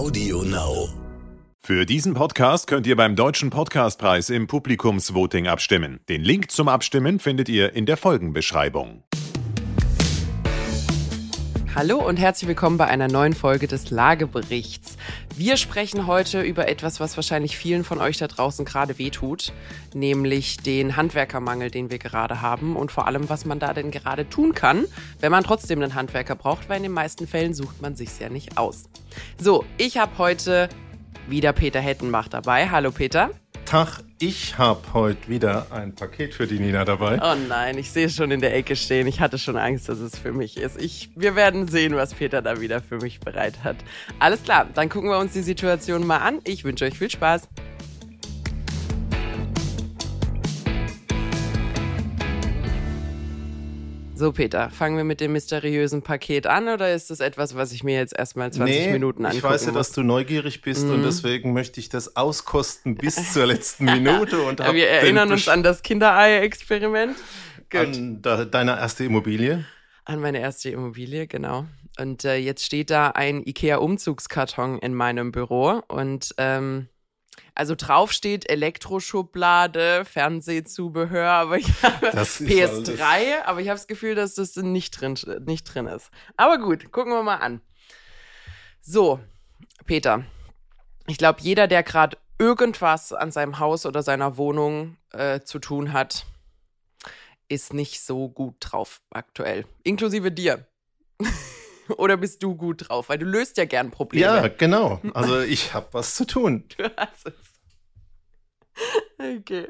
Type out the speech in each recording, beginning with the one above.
Audio Now. Für diesen Podcast könnt ihr beim Deutschen Podcastpreis im Publikumsvoting abstimmen. Den Link zum Abstimmen findet ihr in der Folgenbeschreibung. Hallo und herzlich willkommen bei einer neuen Folge des Lageberichts. Wir sprechen heute über etwas, was wahrscheinlich vielen von euch da draußen gerade wehtut, nämlich den Handwerkermangel, den wir gerade haben und vor allem, was man da denn gerade tun kann, wenn man trotzdem einen Handwerker braucht, weil in den meisten Fällen sucht man sich's ja nicht aus. So, ich habe heute wieder Peter Hettenbach dabei. Hallo Peter. Tag, ich habe heute wieder ein Paket für die Nina dabei. Oh nein, ich sehe es schon in der Ecke stehen. Ich hatte schon Angst, dass es für mich ist. Ich, wir werden sehen, was Peter da wieder für mich bereit hat. Alles klar, dann gucken wir uns die Situation mal an. Ich wünsche euch viel Spaß. So, Peter, fangen wir mit dem mysteriösen Paket an oder ist das etwas, was ich mir jetzt erstmal 20 nee, Minuten angucken Ich weiß ja, muss? dass du neugierig bist Mhm. und deswegen möchte ich das auskosten bis zur letzten Minute. Und wir erinnern uns an das Kinderei-Experiment. An de deine erste Immobilie. An meine erste Immobilie, genau. Und äh, jetzt steht da ein IKEA-Umzugskarton in meinem Büro und ähm, also drauf steht Elektroschublade, Fernsehzubehör, aber ich habe Das ist PS3, aber ich habe das Gefühl, dass das nicht drin, nicht drin ist. Aber gut, gucken wir mal an. So, Peter, ich glaube, jeder, der gerade irgendwas an seinem Haus oder seiner Wohnung äh, zu tun hat, ist nicht so gut drauf aktuell. Inklusive dir. Oder bist du gut drauf? Weil du löst ja gern Probleme. Ja, genau. Also ich habe was zu tun. Du hast es. Okay,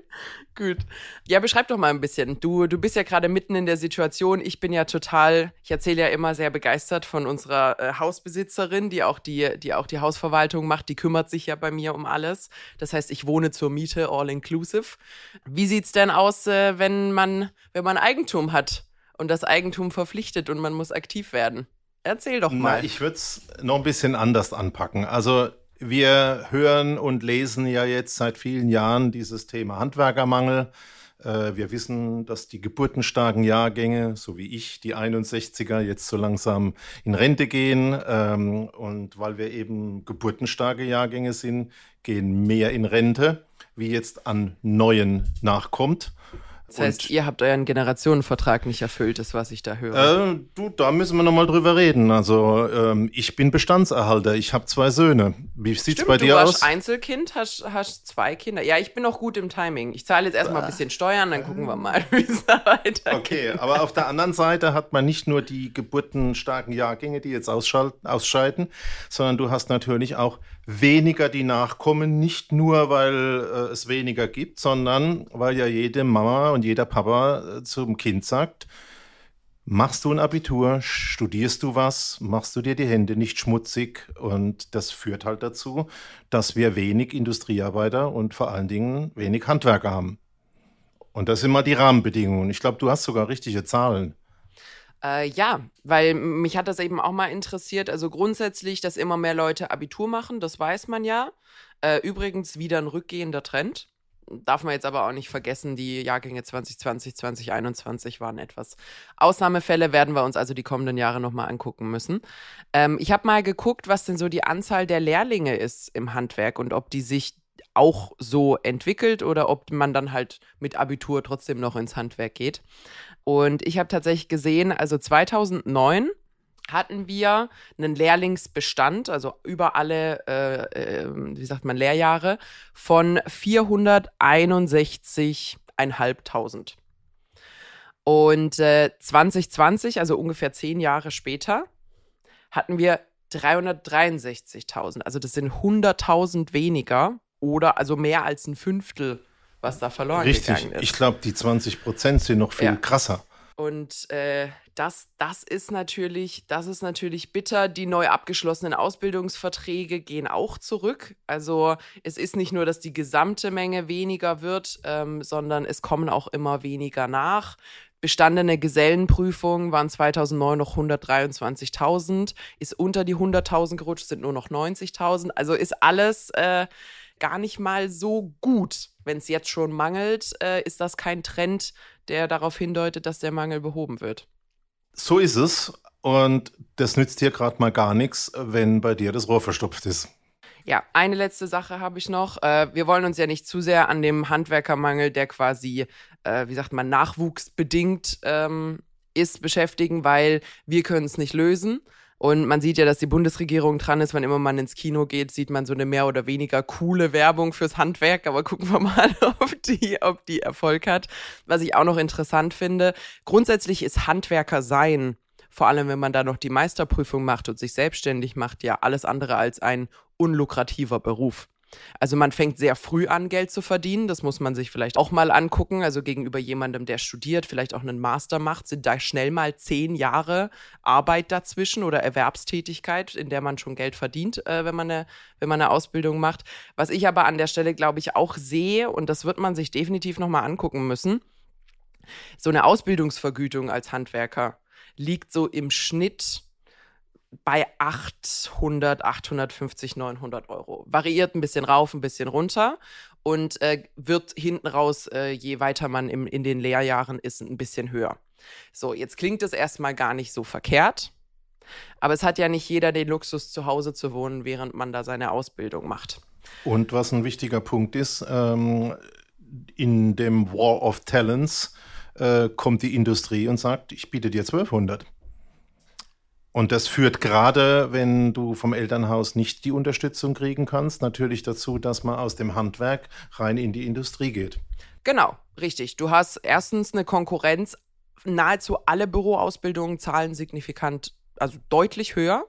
gut. Ja, beschreib doch mal ein bisschen. Du, du bist ja gerade mitten in der Situation. Ich bin ja total, ich erzähle ja immer sehr begeistert von unserer äh, Hausbesitzerin, die auch die, die auch die Hausverwaltung macht. Die kümmert sich ja bei mir um alles. Das heißt, ich wohne zur Miete, all inclusive. Wie sieht's denn aus, äh, wenn man, wenn man Eigentum hat und das Eigentum verpflichtet und man muss aktiv werden? Erzähl doch mal. Na, ich würde es noch ein bisschen anders anpacken. Also wir hören und lesen ja jetzt seit vielen Jahren dieses Thema Handwerkermangel. Äh, Wir wissen, dass die geburtenstarken Jahrgänge, so wie ich, die 61er, jetzt so langsam in Rente gehen. Ähm, Und weil wir eben geburtenstarke Jahrgänge sind, gehen mehr in Rente, wie jetzt an neuen nachkommt. Das heißt, und- ihr habt euren Generationenvertrag nicht erfüllt, ist was ich da höre. Äh, du, da müssen wir nochmal drüber reden. Also ähm, ich bin Bestandserhalter, ich habe zwei Söhne. Wie sieht's Stimmt, bei du dir warst aus? Einzelkind, hast, hast zwei Kinder. Ja, ich bin noch gut im Timing. Ich zahle jetzt erstmal ein bisschen Steuern, dann gucken wir mal, wie es da weitergeht. Okay, aber auf der anderen Seite hat man nicht nur die geburtenstarken Jahrgänge, die jetzt ausscheiden, sondern du hast natürlich auch weniger, die nachkommen, nicht nur, weil äh, es weniger gibt, sondern weil ja jede Mama und jeder Papa äh, zum Kind sagt, Machst du ein Abitur, studierst du was, machst du dir die Hände nicht schmutzig und das führt halt dazu, dass wir wenig Industriearbeiter und vor allen Dingen wenig Handwerker haben. Und das sind mal die Rahmenbedingungen. Ich glaube, du hast sogar richtige Zahlen. Äh, ja, weil mich hat das eben auch mal interessiert. Also grundsätzlich, dass immer mehr Leute Abitur machen, das weiß man ja. Äh, übrigens wieder ein rückgehender Trend. Darf man jetzt aber auch nicht vergessen, die Jahrgänge 2020, 2021 waren etwas Ausnahmefälle, werden wir uns also die kommenden Jahre nochmal angucken müssen. Ähm, ich habe mal geguckt, was denn so die Anzahl der Lehrlinge ist im Handwerk und ob die sich auch so entwickelt oder ob man dann halt mit Abitur trotzdem noch ins Handwerk geht. Und ich habe tatsächlich gesehen, also 2009 hatten wir einen Lehrlingsbestand, also über alle, äh, äh, wie sagt man, Lehrjahre von 461.500. Und äh, 2020, also ungefähr zehn Jahre später, hatten wir 363.000. Also das sind 100.000 weniger oder also mehr als ein Fünftel, was da verloren Richtig. gegangen ist. Ich glaube, die 20 Prozent sind noch viel Ja. krasser. Und äh, das, das ist natürlich, das ist natürlich bitter. Die neu abgeschlossenen Ausbildungsverträge gehen auch zurück. Also es ist nicht nur, dass die gesamte Menge weniger wird, ähm, sondern es kommen auch immer weniger nach. Bestandene Gesellenprüfungen waren 2009 noch 123.000, ist unter die 100.000 gerutscht, sind nur noch 90.000. Also ist alles äh, gar nicht mal so gut. Wenn es jetzt schon mangelt, äh, ist das kein Trend, der darauf hindeutet, dass der Mangel behoben wird. So ist es. Und das nützt dir gerade mal gar nichts, wenn bei dir das Rohr verstopft ist. Ja, eine letzte Sache habe ich noch. Äh, wir wollen uns ja nicht zu sehr an dem Handwerkermangel, der quasi, äh, wie sagt man, nachwuchsbedingt ähm, ist, beschäftigen, weil wir können es nicht lösen. Und man sieht ja, dass die Bundesregierung dran ist. Wann immer man ins Kino geht, sieht man so eine mehr oder weniger coole Werbung fürs Handwerk. Aber gucken wir mal, ob die, ob die Erfolg hat. Was ich auch noch interessant finde. Grundsätzlich ist Handwerker sein vor allem wenn man da noch die Meisterprüfung macht und sich selbstständig macht, ja alles andere als ein unlukrativer Beruf. Also man fängt sehr früh an, Geld zu verdienen. Das muss man sich vielleicht auch mal angucken. Also gegenüber jemandem, der studiert, vielleicht auch einen Master macht, sind da schnell mal zehn Jahre Arbeit dazwischen oder Erwerbstätigkeit, in der man schon Geld verdient, äh, wenn, man eine, wenn man eine Ausbildung macht. Was ich aber an der Stelle, glaube ich, auch sehe, und das wird man sich definitiv nochmal angucken müssen, so eine Ausbildungsvergütung als Handwerker liegt so im Schnitt bei 800, 850, 900 Euro. Variiert ein bisschen rauf, ein bisschen runter und äh, wird hinten raus, äh, je weiter man im, in den Lehrjahren ist, ein bisschen höher. So, jetzt klingt es erstmal gar nicht so verkehrt, aber es hat ja nicht jeder den Luxus, zu Hause zu wohnen, während man da seine Ausbildung macht. Und was ein wichtiger Punkt ist, ähm, in dem War of Talents äh, kommt die Industrie und sagt, ich biete dir 1200. Und das führt gerade, wenn du vom Elternhaus nicht die Unterstützung kriegen kannst, natürlich dazu, dass man aus dem Handwerk rein in die Industrie geht. Genau, richtig. Du hast erstens eine Konkurrenz. Nahezu alle Büroausbildungen zahlen signifikant, also deutlich höher.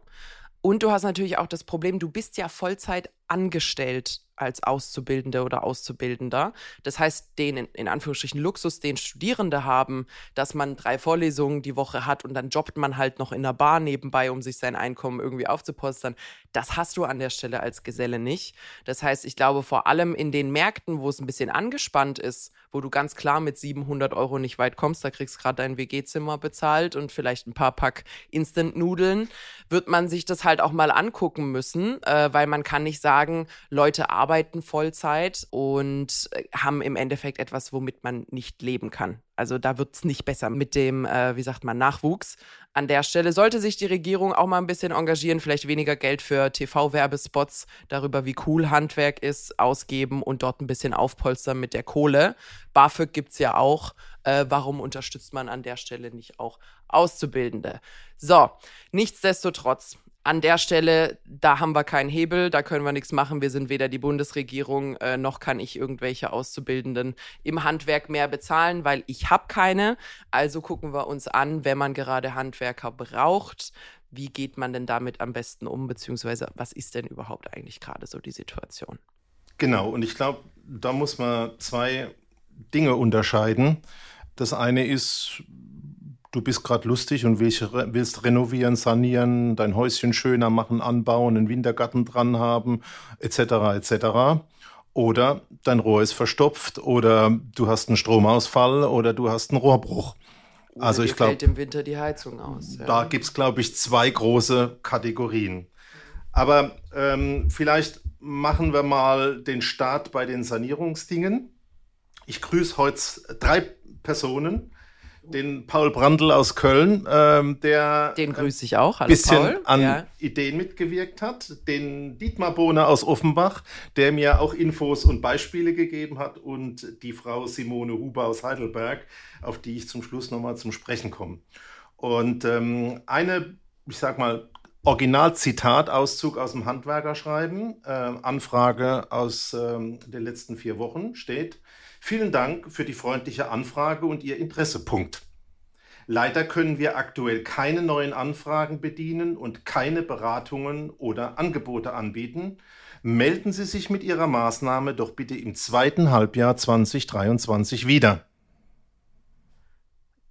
Und du hast natürlich auch das Problem, du bist ja Vollzeit angestellt als Auszubildende oder Auszubildender. Das heißt, den in Anführungsstrichen Luxus, den Studierende haben, dass man drei Vorlesungen die Woche hat und dann jobbt man halt noch in der Bar nebenbei, um sich sein Einkommen irgendwie aufzupostern. Das hast du an der Stelle als Geselle nicht. Das heißt, ich glaube vor allem in den Märkten, wo es ein bisschen angespannt ist, wo du ganz klar mit 700 Euro nicht weit kommst, da kriegst gerade dein WG-Zimmer bezahlt und vielleicht ein paar Pack Instant-Nudeln, wird man sich das halt auch mal angucken müssen, äh, weil man kann nicht sagen, Leute arbeiten Vollzeit und äh, haben im Endeffekt etwas, womit man nicht leben kann. Also da wird es nicht besser mit dem, äh, wie sagt man, Nachwuchs. An der Stelle sollte sich die Regierung auch mal ein bisschen engagieren, vielleicht weniger Geld für TV-Werbespots darüber, wie cool Handwerk ist, ausgeben und dort ein bisschen aufpolstern mit der Kohle. BAföG gibt es ja auch. Äh, warum unterstützt man an der Stelle nicht auch Auszubildende? So, nichtsdestotrotz, an der Stelle, da haben wir keinen Hebel, da können wir nichts machen. Wir sind weder die Bundesregierung, äh, noch kann ich irgendwelche Auszubildenden im Handwerk mehr bezahlen, weil ich habe keine. Also gucken wir uns an, wenn man gerade Handwerker braucht, wie geht man denn damit am besten um, beziehungsweise was ist denn überhaupt eigentlich gerade so die Situation? Genau, und ich glaube, da muss man zwei Dinge unterscheiden. Das eine ist, du bist gerade lustig und willst, renovieren, sanieren, dein Häuschen schöner machen, anbauen, einen Wintergarten dran haben, etc. etc. Oder dein Rohr ist verstopft oder du hast einen Stromausfall oder du hast einen Rohrbruch. Oder also ich glaube, im Winter die Heizung aus. Ja. Da gibt es, glaube ich, zwei große Kategorien. Aber ähm, vielleicht machen wir mal den Start bei den Sanierungsdingen. Ich grüße heute drei Personen den Paul Brandl aus Köln, ähm, der den grüße ich auch, ein bisschen Paul. an ja. Ideen mitgewirkt hat, den Dietmar Bohner aus Offenbach, der mir auch Infos und Beispiele gegeben hat und die Frau Simone Huber aus Heidelberg, auf die ich zum Schluss nochmal zum Sprechen komme. Und ähm, eine, ich sag mal, Originalzitat-Auszug aus dem Handwerkerschreiben, äh, Anfrage aus ähm, den letzten vier Wochen steht, Vielen Dank für die freundliche Anfrage und Ihr Interesse. Punkt. Leider können wir aktuell keine neuen Anfragen bedienen und keine Beratungen oder Angebote anbieten. Melden Sie sich mit Ihrer Maßnahme doch bitte im zweiten Halbjahr 2023 wieder.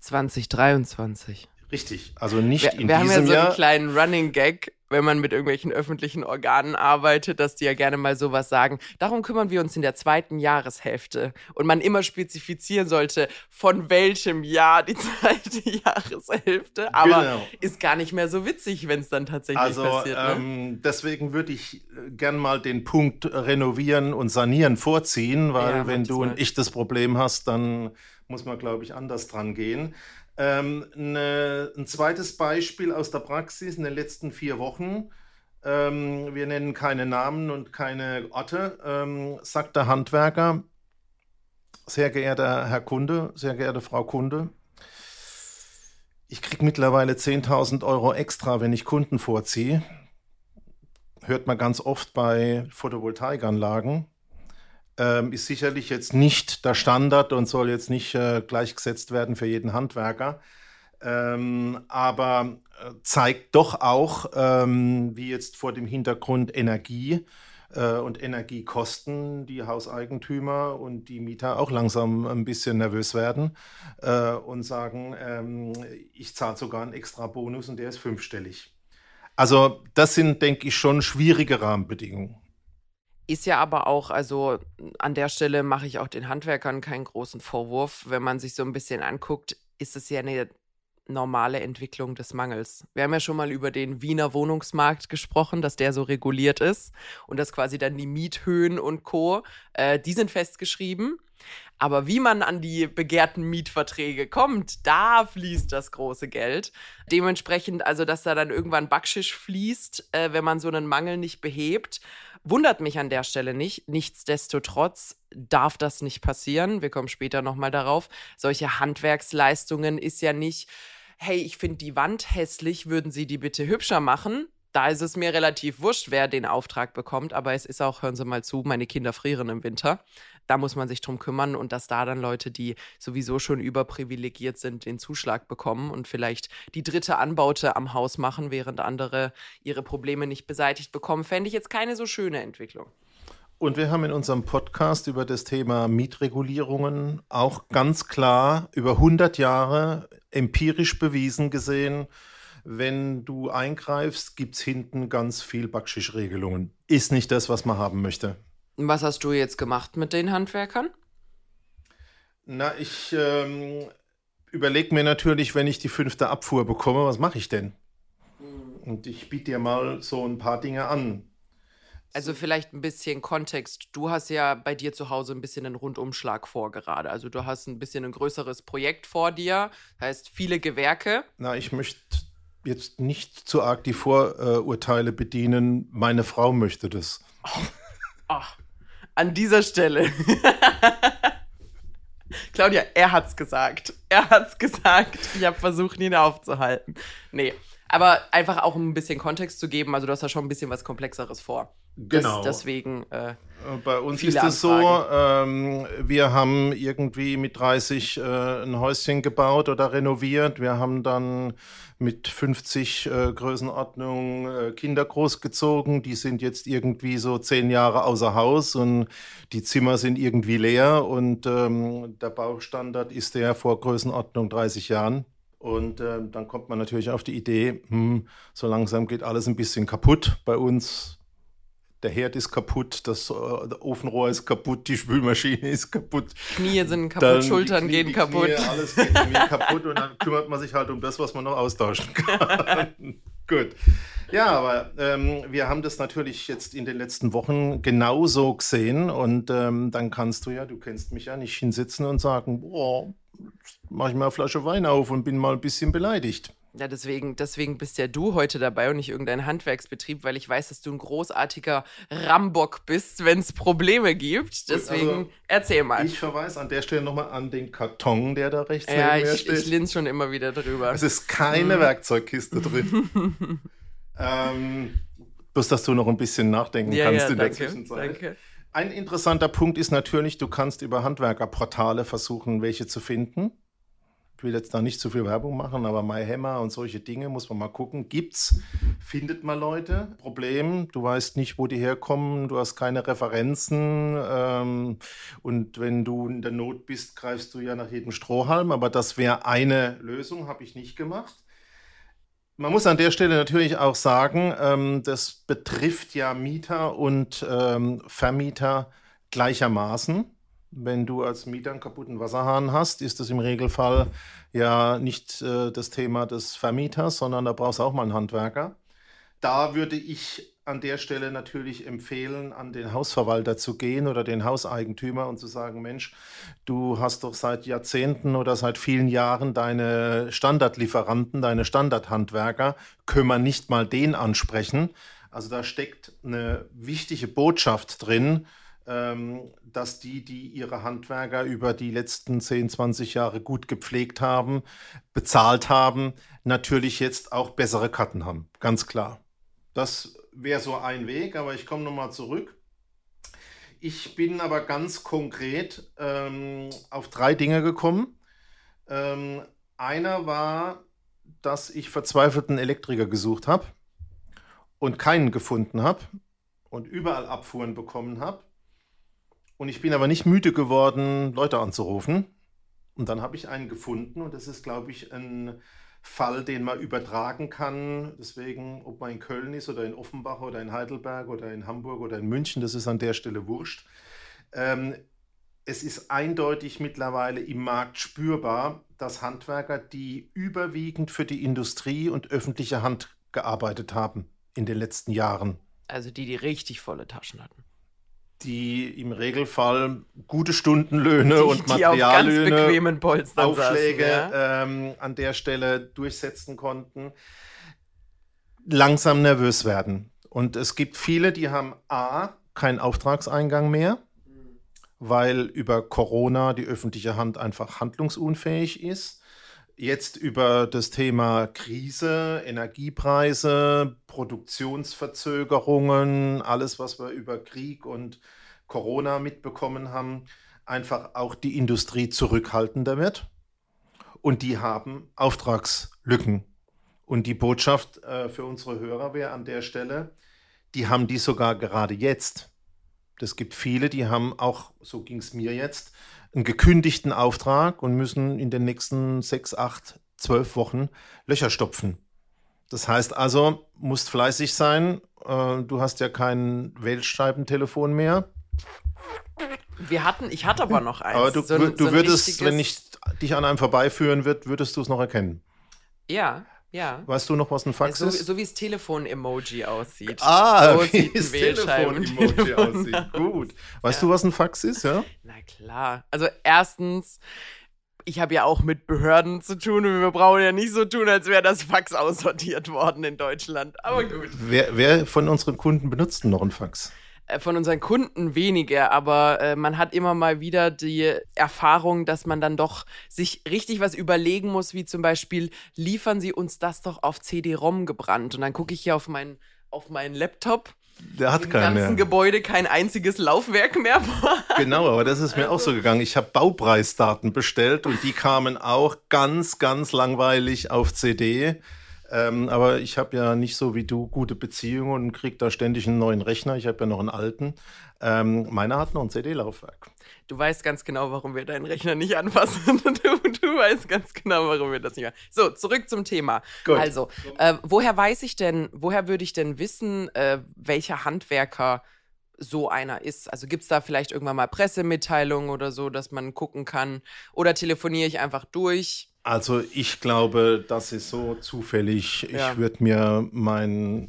2023. Richtig, also nicht wir, in wir diesem Jahr. Wir haben ja so einen Jahr. kleinen Running Gag wenn man mit irgendwelchen öffentlichen Organen arbeitet, dass die ja gerne mal sowas sagen. Darum kümmern wir uns in der zweiten Jahreshälfte. Und man immer spezifizieren sollte, von welchem Jahr die zweite Jahreshälfte. Aber genau. ist gar nicht mehr so witzig, wenn es dann tatsächlich also, passiert. Ne? Ähm, deswegen würde ich äh, gern mal den Punkt renovieren und sanieren vorziehen, weil ja, wenn du und ich das Problem hast, dann muss man, glaube ich, anders dran gehen. Ähm, ne, ein zweites Beispiel aus der Praxis in den letzten vier Wochen. ähm, wir nennen keine Namen und keine Orte, ähm, sagt der Handwerker, sehr geehrter Herr Kunde, sehr geehrte Frau Kunde, ich kriege mittlerweile 10.000 Euro extra, wenn ich Kunden vorziehe. Hört man ganz oft bei Photovoltaikanlagen. Ähm, ist sicherlich jetzt nicht der Standard und soll jetzt nicht äh, gleichgesetzt werden für jeden Handwerker. Ähm, aber äh, zeigt doch auch, ähm, wie jetzt vor dem Hintergrund Energie äh, und Energiekosten die Hauseigentümer und die Mieter auch langsam ein bisschen nervös werden äh, und sagen, ähm, ich zahle sogar einen extra Bonus und der ist fünfstellig. Also das sind, denke ich, schon schwierige Rahmenbedingungen. Ist ja aber auch, also an der Stelle mache ich auch den Handwerkern keinen großen Vorwurf. Wenn man sich so ein bisschen anguckt, ist es ja eine normale Entwicklung des Mangels. Wir haben ja schon mal über den Wiener Wohnungsmarkt gesprochen, dass der so reguliert ist und dass quasi dann die Miethöhen und Co., äh, die sind festgeschrieben. Aber wie man an die begehrten Mietverträge kommt, da fließt das große Geld. Dementsprechend, also dass da dann irgendwann Backschisch fließt, äh, wenn man so einen Mangel nicht behebt, wundert mich an der Stelle nicht. Nichtsdestotrotz darf das nicht passieren. Wir kommen später nochmal darauf. Solche Handwerksleistungen ist ja nicht hey, ich finde die Wand hässlich, würden Sie die bitte hübscher machen? Da ist es mir relativ wurscht, wer den Auftrag bekommt, aber es ist auch, hören Sie mal zu, meine Kinder frieren im Winter. Da muss man sich drum kümmern und dass da dann Leute, die sowieso schon überprivilegiert sind, den Zuschlag bekommen und vielleicht die dritte Anbaute am Haus machen, während andere ihre Probleme nicht beseitigt bekommen, fände ich jetzt keine so schöne Entwicklung. Und wir haben in unserem Podcast über das Thema Mietregulierungen auch ganz klar über 100 Jahre empirisch bewiesen gesehen, wenn du eingreifst, gibt es hinten ganz viel Backschisch-Regelungen. Ist nicht das, was man haben möchte. Was hast du jetzt gemacht mit den Handwerkern? Na, ich ähm, überlege mir natürlich, wenn ich die fünfte Abfuhr bekomme, was mache ich denn? Und ich biete dir mal so ein paar Dinge an. Also vielleicht ein bisschen Kontext. Du hast ja bei dir zu Hause ein bisschen einen Rundumschlag vor gerade. Also du hast ein bisschen ein größeres Projekt vor dir, das heißt viele Gewerke. Na, ich möchte jetzt nicht zu arg die Vorurteile bedienen. Meine Frau möchte das. Oh, oh. An dieser Stelle. Claudia, er hat's gesagt. Er hat's gesagt. Ich habe versucht, ihn aufzuhalten. Nee, aber einfach auch um ein bisschen Kontext zu geben, also du hast da schon ein bisschen was Komplexeres vor. Genau. Das, deswegen. Äh, Bei uns ist es so, ähm, wir haben irgendwie mit 30 äh, ein Häuschen gebaut oder renoviert. Wir haben dann mit 50 äh, Größenordnung äh, Kinder großgezogen. Die sind jetzt irgendwie so zehn Jahre außer Haus und die Zimmer sind irgendwie leer. Und ähm, der Baustandard ist der vor Größenordnung 30 Jahren. Und äh, dann kommt man natürlich auf die Idee, hm, so langsam geht alles ein bisschen kaputt. Bei uns, der Herd ist kaputt, das äh, Ofenrohr ist kaputt, die Spülmaschine ist kaputt. Knie sind kaputt, dann Schultern Knie, gehen kaputt. Knie, alles geht kaputt und dann kümmert man sich halt um das, was man noch austauschen kann. Gut. Ja, aber ähm, wir haben das natürlich jetzt in den letzten Wochen genauso gesehen und ähm, dann kannst du ja, du kennst mich ja, nicht hinsitzen und sagen, boah, mache ich mal eine Flasche Wein auf und bin mal ein bisschen beleidigt. Ja, deswegen, deswegen bist ja du heute dabei und nicht irgendein Handwerksbetrieb, weil ich weiß, dass du ein großartiger Rambock bist, wenn es Probleme gibt. Deswegen also, erzähl mal. Ich verweise an der Stelle nochmal an den Karton, der da rechts ja, neben mir ich, steht. ich linse schon immer wieder drüber. Es ist keine hm. Werkzeugkiste drin. ähm, bloß, dass du noch ein bisschen nachdenken ja, kannst ja, in danke, der Zwischenzeit. Danke. Ein interessanter Punkt ist natürlich, du kannst über Handwerkerportale versuchen, welche zu finden. Ich will jetzt da nicht zu viel Werbung machen, aber MyHammer und solche Dinge muss man mal gucken. Gibt's? Findet man Leute? Problem, du weißt nicht, wo die herkommen, du hast keine Referenzen ähm, und wenn du in der Not bist, greifst du ja nach jedem Strohhalm. Aber das wäre eine Lösung, habe ich nicht gemacht. Man muss an der Stelle natürlich auch sagen, ähm, das betrifft ja Mieter und ähm, Vermieter gleichermaßen. Wenn du als Mieter einen kaputten Wasserhahn hast, ist das im Regelfall ja nicht äh, das Thema des Vermieters, sondern da brauchst du auch mal einen Handwerker. Da würde ich an der Stelle natürlich empfehlen, an den Hausverwalter zu gehen oder den Hauseigentümer und zu sagen, Mensch, du hast doch seit Jahrzehnten oder seit vielen Jahren deine Standardlieferanten, deine Standardhandwerker, können wir nicht mal den ansprechen? Also da steckt eine wichtige Botschaft drin, dass die, die ihre Handwerker über die letzten 10, 20 Jahre gut gepflegt haben, bezahlt haben, natürlich jetzt auch bessere Karten haben. Ganz klar. Das wäre so ein Weg, aber ich komme nochmal zurück. Ich bin aber ganz konkret ähm, auf drei Dinge gekommen. Ähm, einer war, dass ich verzweifelten Elektriker gesucht habe und keinen gefunden habe und überall Abfuhren bekommen habe. Und ich bin aber nicht müde geworden, Leute anzurufen. Und dann habe ich einen gefunden und das ist, glaube ich, ein Fall, den man übertragen kann. Deswegen, ob man in Köln ist oder in Offenbach oder in Heidelberg oder in Hamburg oder in München, das ist an der Stelle wurscht. Ähm, es ist eindeutig mittlerweile im Markt spürbar, dass Handwerker, die überwiegend für die Industrie und öffentliche Hand gearbeitet haben in den letzten Jahren. Also die, die richtig volle Taschen hatten die im Regelfall gute Stundenlöhne die, und Materiallöhne, Aufschläge saßen, ja? ähm, an der Stelle durchsetzen konnten, langsam nervös werden. Und es gibt viele, die haben A, keinen Auftragseingang mehr, weil über Corona die öffentliche Hand einfach handlungsunfähig ist jetzt über das Thema Krise, Energiepreise, Produktionsverzögerungen, alles, was wir über Krieg und Corona mitbekommen haben, einfach auch die Industrie zurückhaltender wird. Und die haben Auftragslücken. Und die Botschaft äh, für unsere Hörer wäre an der Stelle, die haben die sogar gerade jetzt. Es gibt viele, die haben auch, so ging es mir jetzt, einen gekündigten Auftrag und müssen in den nächsten sechs, acht, zwölf Wochen Löcher stopfen. Das heißt also, musst fleißig sein. Äh, du hast ja kein Wählscheibentelefon mehr. Wir hatten, ich hatte aber noch eins. Aber du, so du so würdest, wenn ich dich an einem vorbeiführen würde, würdest du es noch erkennen. Ja. Ja. Weißt du noch, was ein Fax so, ist? So wie das Telefon-Emoji aussieht. Ah, so wie das Telefon-Emoji aussieht. Gut. Weißt ja. du, was ein Fax ist, ja? Na klar. Also erstens, ich habe ja auch mit Behörden zu tun und wir brauchen ja nicht so tun, als wäre das Fax aussortiert worden in Deutschland. Aber gut. Wer, wer von unseren Kunden benutzt noch ein Fax? Äh, von unseren Kunden weniger, aber äh, man hat immer mal wieder die Erfahrung, dass man dann doch sich richtig was überlegen muss, wie zum Beispiel, liefern Sie uns das doch auf CD-ROM gebrannt. Und dann gucke ich hier auf meinen auf meinen Laptop. Der hat keinen mehr. Im ganzen Gebäude kein einziges Laufwerk mehr. genau, aber das ist mir also. auch so gegangen. Ich habe Baupreisdaten bestellt und die kamen auch ganz, ganz langweilig auf CD. Ähm, aber ich habe ja nicht so wie du gute Beziehungen und kriege da ständig einen neuen Rechner. Ich habe ja noch einen alten. Ähm, meiner hat noch ein CD-Laufwerk. Du weißt ganz genau, warum wir deinen Rechner nicht anfassen. Du, du weißt ganz genau, warum wir das nicht machen. So, zurück zum Thema. Gut. Also, äh, woher weiß ich denn, woher würde ich denn wissen, äh, welcher Handwerker so einer ist. Also gibt es da vielleicht irgendwann mal Pressemitteilungen oder so, dass man gucken kann? Oder telefoniere ich einfach durch? Also ich glaube, das ist so zufällig. Ja. Ich würde mir meinen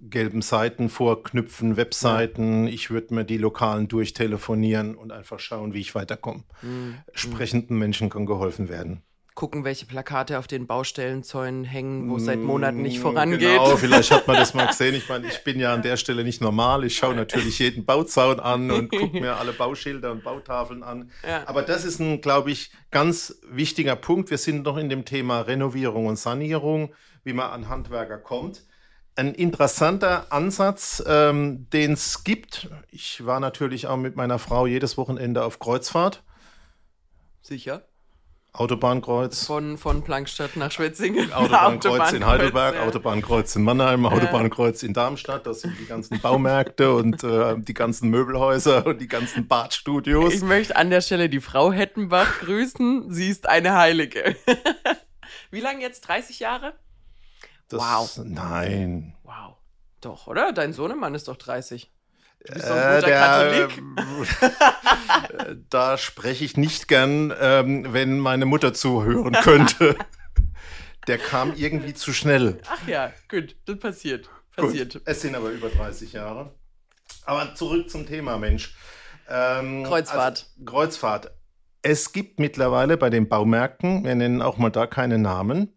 gelben Seiten vorknüpfen, Webseiten. Ja. Ich würde mir die Lokalen durchtelefonieren und einfach schauen, wie ich weiterkomme. Mhm. Sprechenden Menschen kann geholfen werden gucken, welche Plakate auf den Baustellenzäunen hängen, wo es seit Monaten nicht mm, vorangeht. Genau, vielleicht hat man das mal gesehen. Ich meine, ich bin ja an der Stelle nicht normal. Ich schaue natürlich jeden Bauzaun an und gucke mir alle Bauschilder und Bautafeln an. Ja. Aber das ist ein, glaube ich, ganz wichtiger Punkt. Wir sind noch in dem Thema Renovierung und Sanierung, wie man an Handwerker kommt. Ein interessanter Ansatz, ähm, den es gibt. Ich war natürlich auch mit meiner Frau jedes Wochenende auf Kreuzfahrt. Sicher. Autobahnkreuz. Von, von Plankstadt nach Schwetzingen. Autobahnkreuz in Heidelberg, ja. Autobahnkreuz in Mannheim, Autobahnkreuz in Darmstadt. Das sind die ganzen Baumärkte und äh, die ganzen Möbelhäuser und die ganzen Badstudios. Ich möchte an der Stelle die Frau Hettenbach grüßen. Sie ist eine Heilige. Wie lange jetzt? 30 Jahre? Das, wow. Nein. Wow. Doch, oder? Dein Sohnemann ist doch 30. Du bist doch ein guter äh, der, Katholik. da spreche ich nicht gern, ähm, wenn meine Mutter zuhören könnte. der kam irgendwie zu schnell. Ach ja, gut, das passiert. passiert. Gut, es sind aber über 30 Jahre. Aber zurück zum Thema, Mensch. Ähm, Kreuzfahrt. Also, Kreuzfahrt. Es gibt mittlerweile bei den Baumärkten, wir nennen auch mal da keine Namen,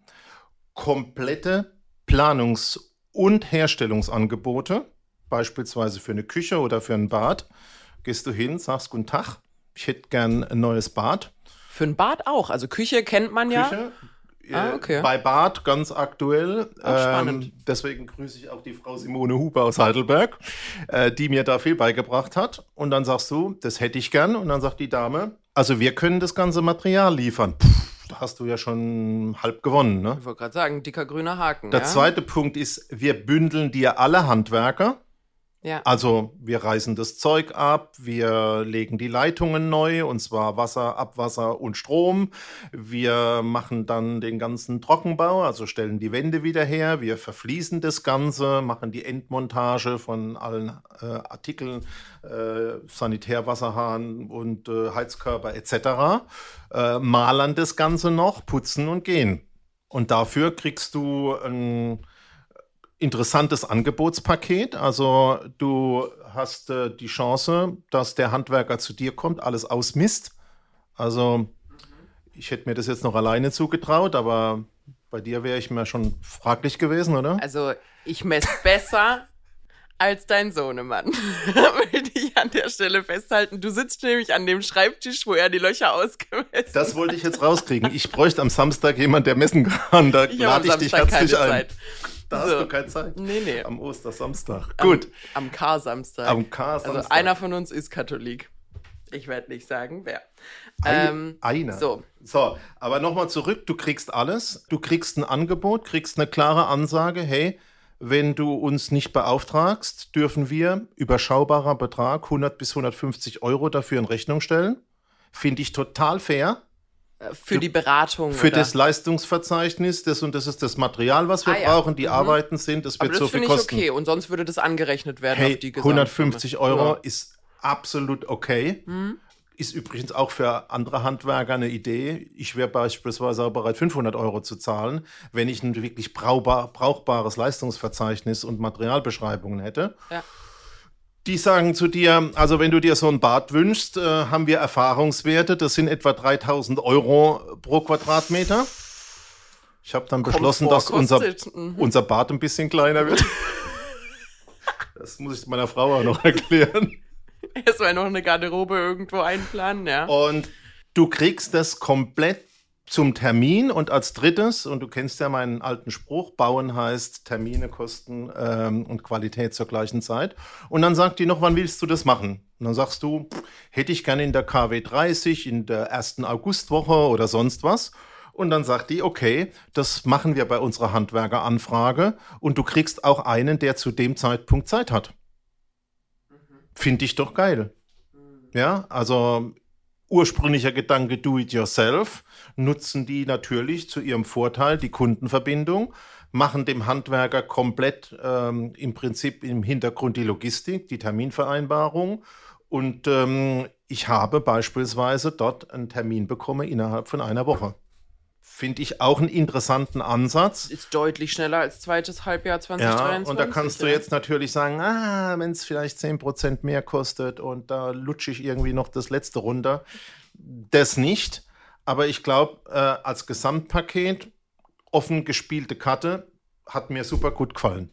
komplette Planungs- und Herstellungsangebote, beispielsweise für eine Küche oder für ein Bad. Gehst du hin, sagst Guten Tag, ich hätte gern ein neues Bad. Für ein Bad auch. Also Küche kennt man ja. Küche, Ah, äh, okay. Bei Bad ganz aktuell. Ähm, Ach, spannend. deswegen grüße ich auch die Frau Simone Huber aus Heidelberg, äh, die mir da viel beigebracht hat. Und dann sagst du, das hätte ich gern. Und dann sagt die Dame, also wir können das ganze Material liefern. Pff, da hast du ja schon halb gewonnen. Ne? Ich wollte gerade sagen, dicker grüner Haken. Der ja? zweite Punkt ist, wir bündeln dir alle Handwerker. Ja. Also wir reißen das Zeug ab, wir legen die Leitungen neu, und zwar Wasser, Abwasser und Strom. Wir machen dann den ganzen Trockenbau, also stellen die Wände wieder her, wir verfließen das Ganze, machen die Endmontage von allen äh, Artikeln, äh, Sanitärwasserhahn und äh, Heizkörper etc., äh, malern das Ganze noch, putzen und gehen. Und dafür kriegst du ein interessantes Angebotspaket. Also du hast äh, die Chance, dass der Handwerker zu dir kommt, alles ausmisst. Also ich hätte mir das jetzt noch alleine zugetraut, aber bei dir wäre ich mir schon fraglich gewesen, oder? Also, ich messe besser als dein Sohnemann. Will ich an der Stelle festhalten. Du sitzt nämlich an dem Schreibtisch, wo er die Löcher ausgemessen Das wollte ich jetzt rauskriegen. Ich bräuchte am Samstag jemand, der messen kann. Da Ich lade ich dich herzlich keine ein. Zeit. Da So. hast du keine Zeit. Nee, nee. Am Ostersamstag. Am- Gut. Am K-Samstag. Am K-Samstag. Also einer von uns ist Katholik. Ich werde nicht sagen, wer. Ein- Ähm, einer. So, So, aber nochmal zurück, du kriegst alles, du kriegst ein Angebot, kriegst eine klare Ansage, hey, wenn du uns nicht beauftragst, dürfen wir überschaubarer Betrag 100 bis 150 Euro dafür in Rechnung stellen. Finde ich total fair. Äh, für die Beratung. Für oder? das Leistungsverzeichnis, das und das ist das Material, was wir Ah, ja. brauchen, die Mhm. Arbeiten sind, das wird das so viel finde ich kosten. okay. Und sonst würde das angerechnet werden Hey, auf die Gesamtsumme. 150 Euro Ja. ist absolut okay. Hm? Ist übrigens auch für andere Handwerker eine Idee. Ich wäre beispielsweise auch bereit, 500 Euro zu zahlen, wenn ich ein wirklich brauchbar, brauchbares Leistungsverzeichnis und Materialbeschreibungen hätte. Ja. Die sagen zu dir, also wenn du dir so ein Bad wünschst, äh, haben wir Erfahrungswerte, das sind etwa 3000 Euro pro Quadratmeter. Ich habe dann beschlossen, Komfort dass unser. Mhm. unser Bad ein bisschen kleiner wird. Das muss ich meiner Frau auch noch erklären. Erstmal noch eine Garderobe irgendwo einplanen, ja. Und du kriegst das komplett zum Termin und als drittes, und du kennst ja meinen alten Spruch, bauen heißt Termine, Kosten ähm, und Qualität zur gleichen Zeit. Und dann sagt die noch, wann willst du das machen? Und dann sagst du, pff, hätte ich gerne in der KW 30, in der ersten Augustwoche oder sonst was. Und dann sagt die, okay, das machen wir bei unserer Handwerkeranfrage und du kriegst auch einen, der zu dem Zeitpunkt Zeit hat. Finde ich doch geil. Ja, also ursprünglicher Gedanke do it yourself, nutzen die natürlich zu ihrem Vorteil die Kundenverbindung, machen dem Handwerker komplett ähm, im Prinzip im Hintergrund die Logistik, die Terminvereinbarung. Und ähm, ich habe beispielsweise dort einen Termin bekommen innerhalb von einer Woche. Finde ich auch einen interessanten Ansatz. Ist deutlich schneller als zweites Halbjahr Ja, 2023. und da kannst du ja. jetzt natürlich sagen, ah, wenn es vielleicht 10% mehr kostet und da lutsche ich irgendwie noch das letzte runter. Das nicht. Aber ich glaube, äh, als Gesamtpaket, offen gespielte Karte, hat mir super gut gefallen.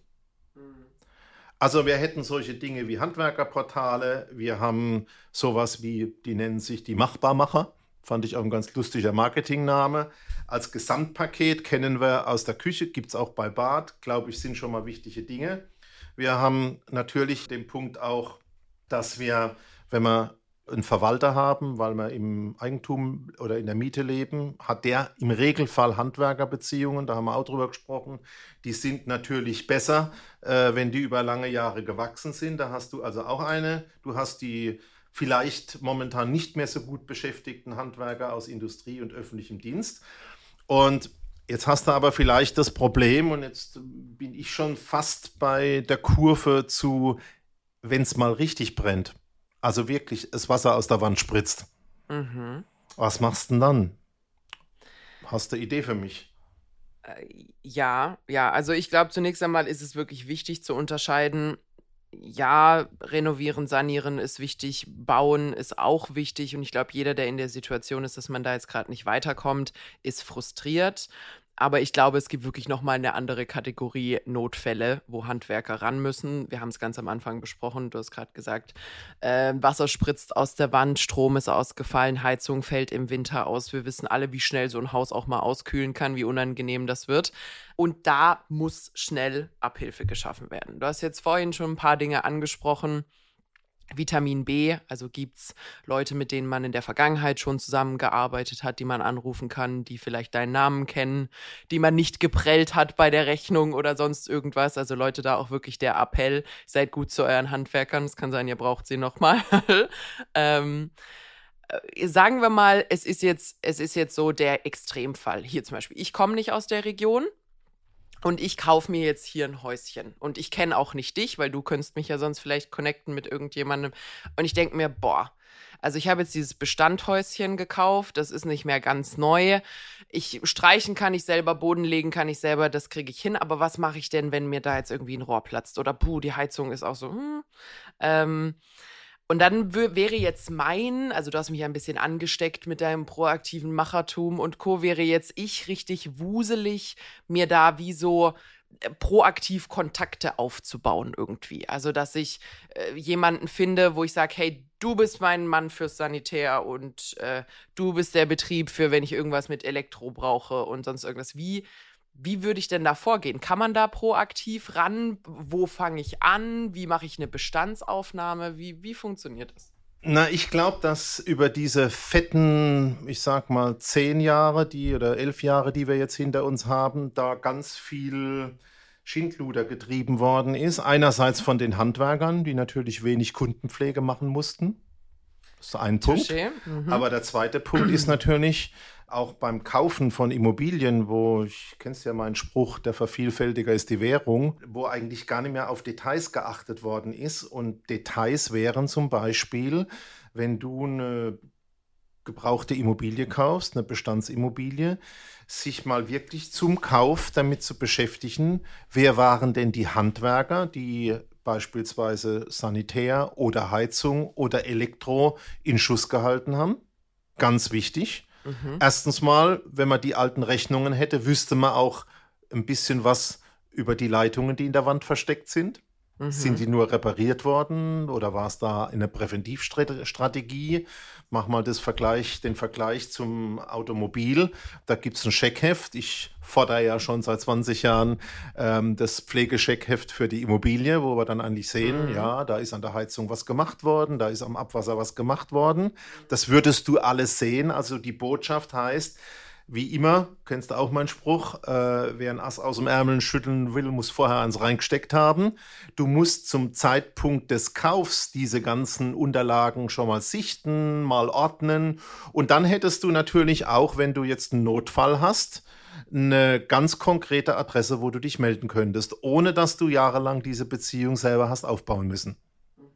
Also wir hätten solche Dinge wie Handwerkerportale, wir haben sowas wie, die nennen sich die Machbarmacher, fand ich auch ein ganz lustiger Marketingname. Als Gesamtpaket kennen wir aus der Küche, gibt es auch bei Bad, glaube ich, sind schon mal wichtige Dinge. Wir haben natürlich den Punkt auch, dass wir, wenn wir einen Verwalter haben, weil wir im Eigentum oder in der Miete leben, hat der im Regelfall Handwerkerbeziehungen, da haben wir auch drüber gesprochen. Die sind natürlich besser, äh, wenn die über lange Jahre gewachsen sind. Da hast du also auch eine. Du hast die vielleicht momentan nicht mehr so gut beschäftigten Handwerker aus Industrie und öffentlichem Dienst. Und jetzt hast du aber vielleicht das Problem, und jetzt bin ich schon fast bei der Kurve zu, wenn es mal richtig brennt. Also wirklich das Wasser aus der Wand spritzt. Mhm. Was machst du denn dann? Hast du eine Idee für mich? Äh, Ja, ja, also ich glaube, zunächst einmal ist es wirklich wichtig zu unterscheiden. Ja, renovieren, sanieren ist wichtig, bauen ist auch wichtig und ich glaube, jeder, der in der Situation ist, dass man da jetzt gerade nicht weiterkommt, ist frustriert. Aber ich glaube, es gibt wirklich nochmal eine andere Kategorie Notfälle, wo Handwerker ran müssen. Wir haben es ganz am Anfang besprochen. Du hast gerade gesagt, äh, Wasser spritzt aus der Wand, Strom ist ausgefallen, Heizung fällt im Winter aus. Wir wissen alle, wie schnell so ein Haus auch mal auskühlen kann, wie unangenehm das wird. Und da muss schnell Abhilfe geschaffen werden. Du hast jetzt vorhin schon ein paar Dinge angesprochen. Vitamin B, also gibt es Leute, mit denen man in der Vergangenheit schon zusammengearbeitet hat, die man anrufen kann, die vielleicht deinen Namen kennen, die man nicht geprellt hat bei der Rechnung oder sonst irgendwas. Also Leute, da auch wirklich der Appell, seid gut zu euren Handwerkern. Es kann sein, ihr braucht sie nochmal. ähm, äh, sagen wir mal, es ist jetzt, es ist jetzt so der Extremfall. Hier zum Beispiel, ich komme nicht aus der Region. Und ich kaufe mir jetzt hier ein Häuschen. Und ich kenne auch nicht dich, weil du könntest mich ja sonst vielleicht connecten mit irgendjemandem. Und ich denke mir, boah, also ich habe jetzt dieses Bestandhäuschen gekauft, das ist nicht mehr ganz neu. Ich streichen kann ich selber, Boden legen kann ich selber, das kriege ich hin. Aber was mache ich denn, wenn mir da jetzt irgendwie ein Rohr platzt? Oder puh, die Heizung ist auch so, hm. Ähm, und dann wäre jetzt mein, also du hast mich ja ein bisschen angesteckt mit deinem proaktiven Machertum und Co., wäre jetzt ich richtig wuselig, mir da wie so äh, proaktiv Kontakte aufzubauen irgendwie. Also, dass ich äh, jemanden finde, wo ich sage, hey, du bist mein Mann fürs Sanitär und äh, du bist der Betrieb für, wenn ich irgendwas mit Elektro brauche und sonst irgendwas. Wie wie würde ich denn da vorgehen? Kann man da proaktiv ran? Wo fange ich an? Wie mache ich eine Bestandsaufnahme? Wie, wie funktioniert das? Na, ich glaube, dass über diese fetten, ich sag mal, zehn Jahre, die oder elf Jahre, die wir jetzt hinter uns haben, da ganz viel Schindluder getrieben worden ist. Einerseits von den Handwerkern, die natürlich wenig Kundenpflege machen mussten. Das ist ein Punkt. Mhm. Aber der zweite Punkt ist natürlich, auch beim Kaufen von Immobilien, wo ich kennst ja meinen Spruch, der Vervielfältiger ist die Währung, wo eigentlich gar nicht mehr auf Details geachtet worden ist. Und Details wären zum Beispiel, wenn du eine gebrauchte Immobilie kaufst, eine Bestandsimmobilie, sich mal wirklich zum Kauf damit zu beschäftigen, wer waren denn die Handwerker, die beispielsweise Sanitär oder Heizung oder Elektro in Schuss gehalten haben. Ganz wichtig. Mhm. Erstens mal, wenn man die alten Rechnungen hätte, wüsste man auch ein bisschen was über die Leitungen, die in der Wand versteckt sind. Mhm. Sind die nur repariert worden oder war es da eine Präventivstrategie? Mach mal das Vergleich, den Vergleich zum Automobil. Da gibt es ein Scheckheft. Ich fordere ja schon seit 20 Jahren ähm, das Pflegescheckheft für die Immobilie, wo wir dann eigentlich sehen, mhm. ja, da ist an der Heizung was gemacht worden, da ist am Abwasser was gemacht worden. Das würdest du alles sehen. Also die Botschaft heißt, wie immer, kennst du auch meinen Spruch, äh, wer ein Ass aus dem Ärmel schütteln will, muss vorher eins reingesteckt haben. Du musst zum Zeitpunkt des Kaufs diese ganzen Unterlagen schon mal sichten, mal ordnen. Und dann hättest du natürlich auch, wenn du jetzt einen Notfall hast, eine ganz konkrete Adresse, wo du dich melden könntest, ohne dass du jahrelang diese Beziehung selber hast aufbauen müssen.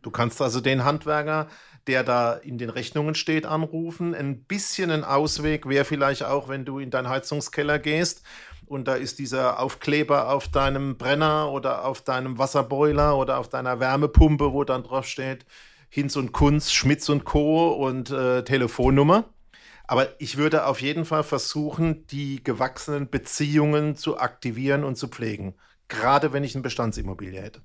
Du kannst also den Handwerker, der da in den Rechnungen steht, anrufen. Ein bisschen ein Ausweg wäre vielleicht auch, wenn du in deinen Heizungskeller gehst und da ist dieser Aufkleber auf deinem Brenner oder auf deinem Wasserboiler oder auf deiner Wärmepumpe, wo dann drauf steht Hinz und Kunz, Schmitz und Co. und äh, Telefonnummer. Aber ich würde auf jeden Fall versuchen, die gewachsenen Beziehungen zu aktivieren und zu pflegen. Gerade wenn ich eine Bestandsimmobilie hätte.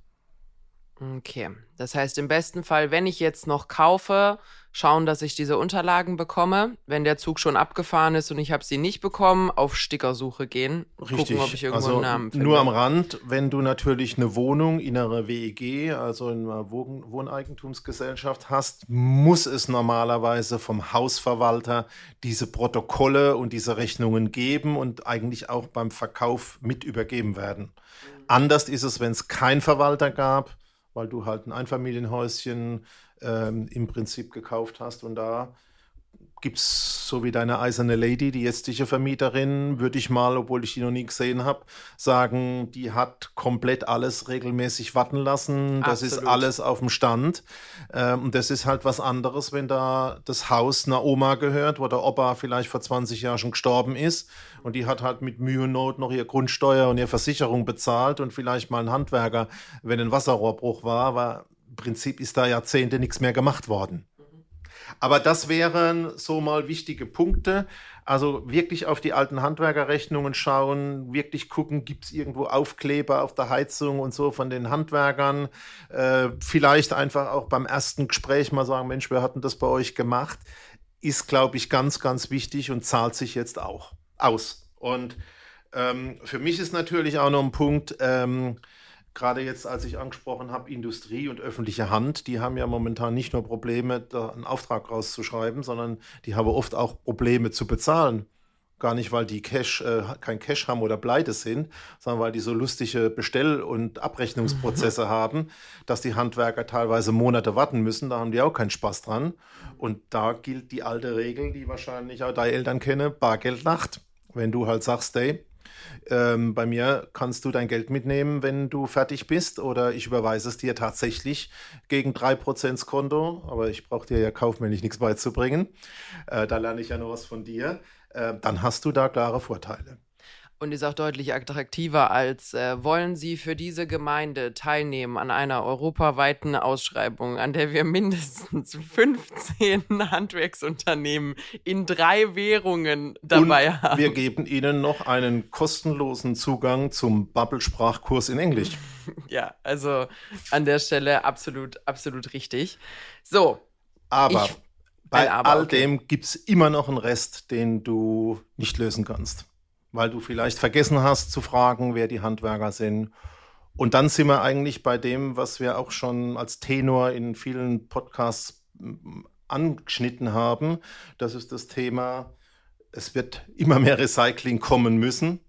Okay, das heißt im besten Fall, wenn ich jetzt noch kaufe, schauen, dass ich diese Unterlagen bekomme. Wenn der Zug schon abgefahren ist und ich habe sie nicht bekommen, auf Stickersuche gehen, Richtig. gucken, ob ich irgendwo also einen Namen finde. Nur am Rand, wenn du natürlich eine Wohnung in einer WEG, also in einer Wohneigentumsgesellschaft hast, muss es normalerweise vom Hausverwalter diese Protokolle und diese Rechnungen geben und eigentlich auch beim Verkauf mit übergeben werden. Mhm. Anders ist es, wenn es keinen Verwalter gab weil du halt ein Einfamilienhäuschen ähm, im Prinzip gekauft hast und da gibt es so wie deine eiserne Lady, die jetzige Vermieterin, würde ich mal, obwohl ich die noch nie gesehen habe, sagen, die hat komplett alles regelmäßig warten lassen. Das Absolut. ist alles auf dem Stand. Ähm, und das ist halt was anderes, wenn da das Haus einer Oma gehört, wo der Opa vielleicht vor 20 Jahren schon gestorben ist. Und die hat halt mit Mühe und Not noch ihr Grundsteuer und ihre Versicherung bezahlt und vielleicht mal ein Handwerker, wenn ein Wasserrohrbruch war, aber im Prinzip ist da Jahrzehnte nichts mehr gemacht worden. Aber das wären so mal wichtige Punkte. Also wirklich auf die alten Handwerkerrechnungen schauen, wirklich gucken, gibt es irgendwo Aufkleber auf der Heizung und so von den Handwerkern. Äh, vielleicht einfach auch beim ersten Gespräch mal sagen, Mensch, wir hatten das bei euch gemacht. Ist, glaube ich, ganz, ganz wichtig und zahlt sich jetzt auch aus. Und ähm, für mich ist natürlich auch noch ein Punkt, ähm, gerade jetzt, als ich angesprochen habe, Industrie und öffentliche Hand, die haben ja momentan nicht nur Probleme, da einen Auftrag rauszuschreiben, sondern die haben oft auch Probleme zu bezahlen. Gar nicht, weil die Cash, äh, kein Cash haben oder pleite sind, sondern weil die so lustige Bestell- und Abrechnungsprozesse mhm. haben, dass die Handwerker teilweise Monate warten müssen. Da haben die auch keinen Spaß dran. Und da gilt die alte Regel, die wahrscheinlich auch deine Eltern kennen, Bargeld Nacht. Wenn du halt sagst, hey, ähm, bei mir kannst du dein Geld mitnehmen, wenn du fertig bist, oder ich überweise es dir tatsächlich gegen 3% Konto. Aber ich brauche dir ja kaufmännisch nichts beizubringen. Äh, da lerne ich ja noch was von dir. Äh, dann hast du da klare Vorteile und ist auch deutlich attraktiver als äh, wollen Sie für diese Gemeinde teilnehmen an einer europaweiten Ausschreibung, an der wir mindestens 15 Handwerksunternehmen in drei Währungen dabei und haben. Wir geben Ihnen noch einen kostenlosen Zugang zum Bubble-Sprachkurs in Englisch. ja, also an der Stelle absolut, absolut richtig. So. Aber ich, bei Aber, all okay. dem gibt es immer noch einen Rest, den du nicht lösen kannst weil du vielleicht vergessen hast zu fragen, wer die Handwerker sind. Und dann sind wir eigentlich bei dem, was wir auch schon als Tenor in vielen Podcasts angeschnitten haben. Das ist das Thema, es wird immer mehr Recycling kommen müssen.